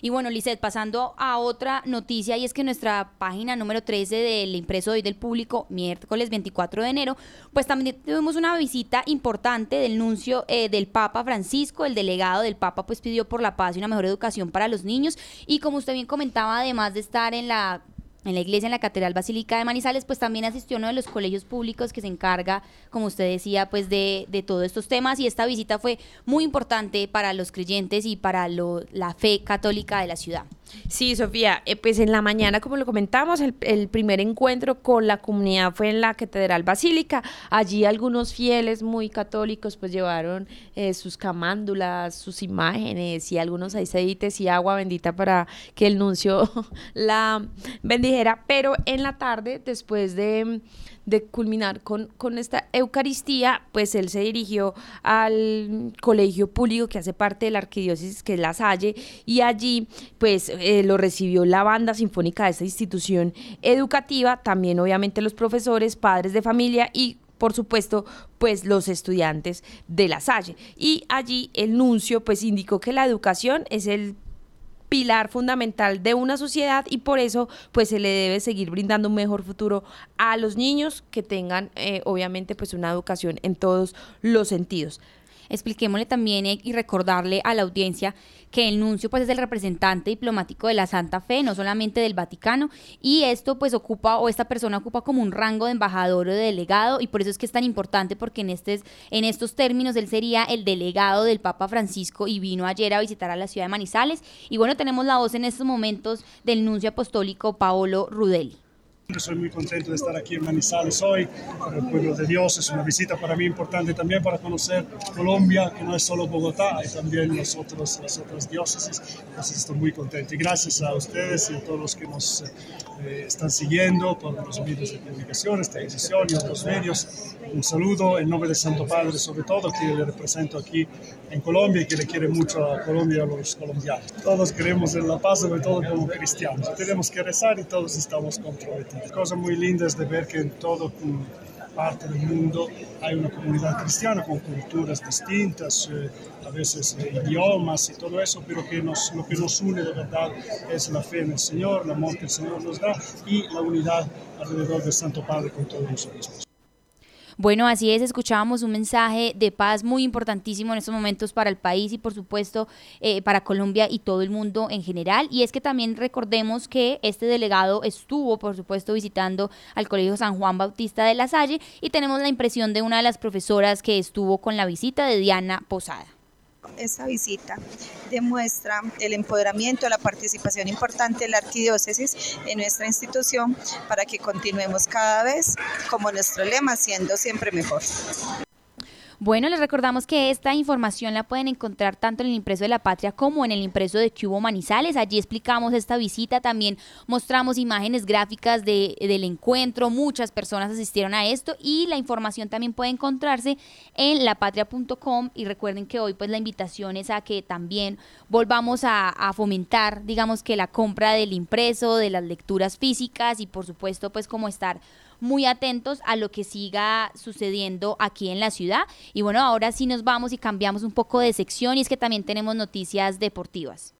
Y bueno, Lizeth, pasando a otra noticia y es que nuestra página número 13 del impreso hoy del público, miércoles 24 de enero, pues también tuvimos una visita importante del nuncio eh, del Papa Francisco, el delegado del Papa pues pidió por la paz y una mejor educación para los niños. Y como usted bien comentaba, además de estar en la en la iglesia, en la Catedral Basílica de Manizales, pues también asistió uno de los colegios públicos que se encarga, como usted decía, pues de, de todos estos temas y esta visita fue muy importante para los creyentes y para lo, la fe católica de la ciudad. Sí, Sofía, eh, pues en la mañana, como lo comentamos, el, primer encuentro con la comunidad fue en la Catedral Basílica. Allí algunos fieles muy católicos pues llevaron eh, sus camándulas, sus imágenes y algunos aceites y agua bendita para que el nuncio la bendijera. Pero en la tarde, después de de culminar con, con esta Eucaristía, pues él se dirigió al colegio público que hace parte de la arquidiócesis, que es La Salle, y allí pues eh, lo recibió la banda sinfónica de esta institución educativa, también obviamente los profesores, padres de familia y por supuesto, pues los estudiantes de la Salle. Y allí el nuncio pues indicó que la educación es el pilar fundamental de una sociedad y por eso pues se le debe seguir brindando un mejor futuro a los niños que tengan eh, obviamente pues una educación en todos los sentidos expliquémosle también y recordarle a la audiencia que el nuncio pues es el representante diplomático de la Santa Fe, no solamente del Vaticano, y esto pues ocupa o esta persona ocupa como un rango de embajador o de delegado y por eso es que es tan importante porque en, este, en estos términos él sería el delegado del Papa Francisco y vino ayer a visitar a la ciudad de Manizales y bueno, tenemos la voz en estos momentos del nuncio apostólico Paolo Rudeli. Soy muy contento de estar aquí en Manizales hoy, para el pueblo de Dios. Es una visita para mí importante también para conocer Colombia, que no es solo Bogotá, hay también los otros, las otras diócesis. Entonces estoy muy contento. Y gracias a ustedes y a todos los que nos eh, están siguiendo por los medios de comunicación, esta decisión y otros medios. Un saludo en nombre de Santo Padre, sobre todo, que le represento aquí en Colombia y que le quiere mucho a Colombia y a los colombianos. Todos queremos en la paz, sobre todo como cristianos. Tenemos que rezar y todos estamos comprometidos. Cosa muy linda es de ver que en todo parte del mundo hay una comunidad cristiana con culturas distintas, eh, a veces eh, idiomas y todo eso, pero que lo que nos une de verdad es la fe en el Señor, el amor que el Señor nos da y la unidad alrededor del Santo Padre con todos nosotros. Bueno, así es, escuchábamos un mensaje de paz muy importantísimo en estos momentos para el país y por supuesto eh, para Colombia y todo el mundo en general. Y es que también recordemos que este delegado estuvo, por supuesto, visitando al Colegio San Juan Bautista de la Salle y tenemos la impresión de una de las profesoras que estuvo con la visita de Diana Posada. Esta visita demuestra el empoderamiento, la participación importante de la arquidiócesis en nuestra institución para que continuemos cada vez, como nuestro lema, siendo siempre mejor. Bueno, les recordamos que esta información la pueden encontrar tanto en el impreso de la patria como en el impreso de Cubo Manizales. Allí explicamos esta visita, también mostramos imágenes gráficas de, del encuentro, muchas personas asistieron a esto y la información también puede encontrarse en lapatria.com y recuerden que hoy pues la invitación es a que también volvamos a, a fomentar, digamos que la compra del impreso, de las lecturas físicas y por supuesto pues como estar muy atentos a lo que siga sucediendo aquí en la ciudad. Y bueno, ahora sí nos vamos y cambiamos un poco de sección y es que también tenemos noticias deportivas.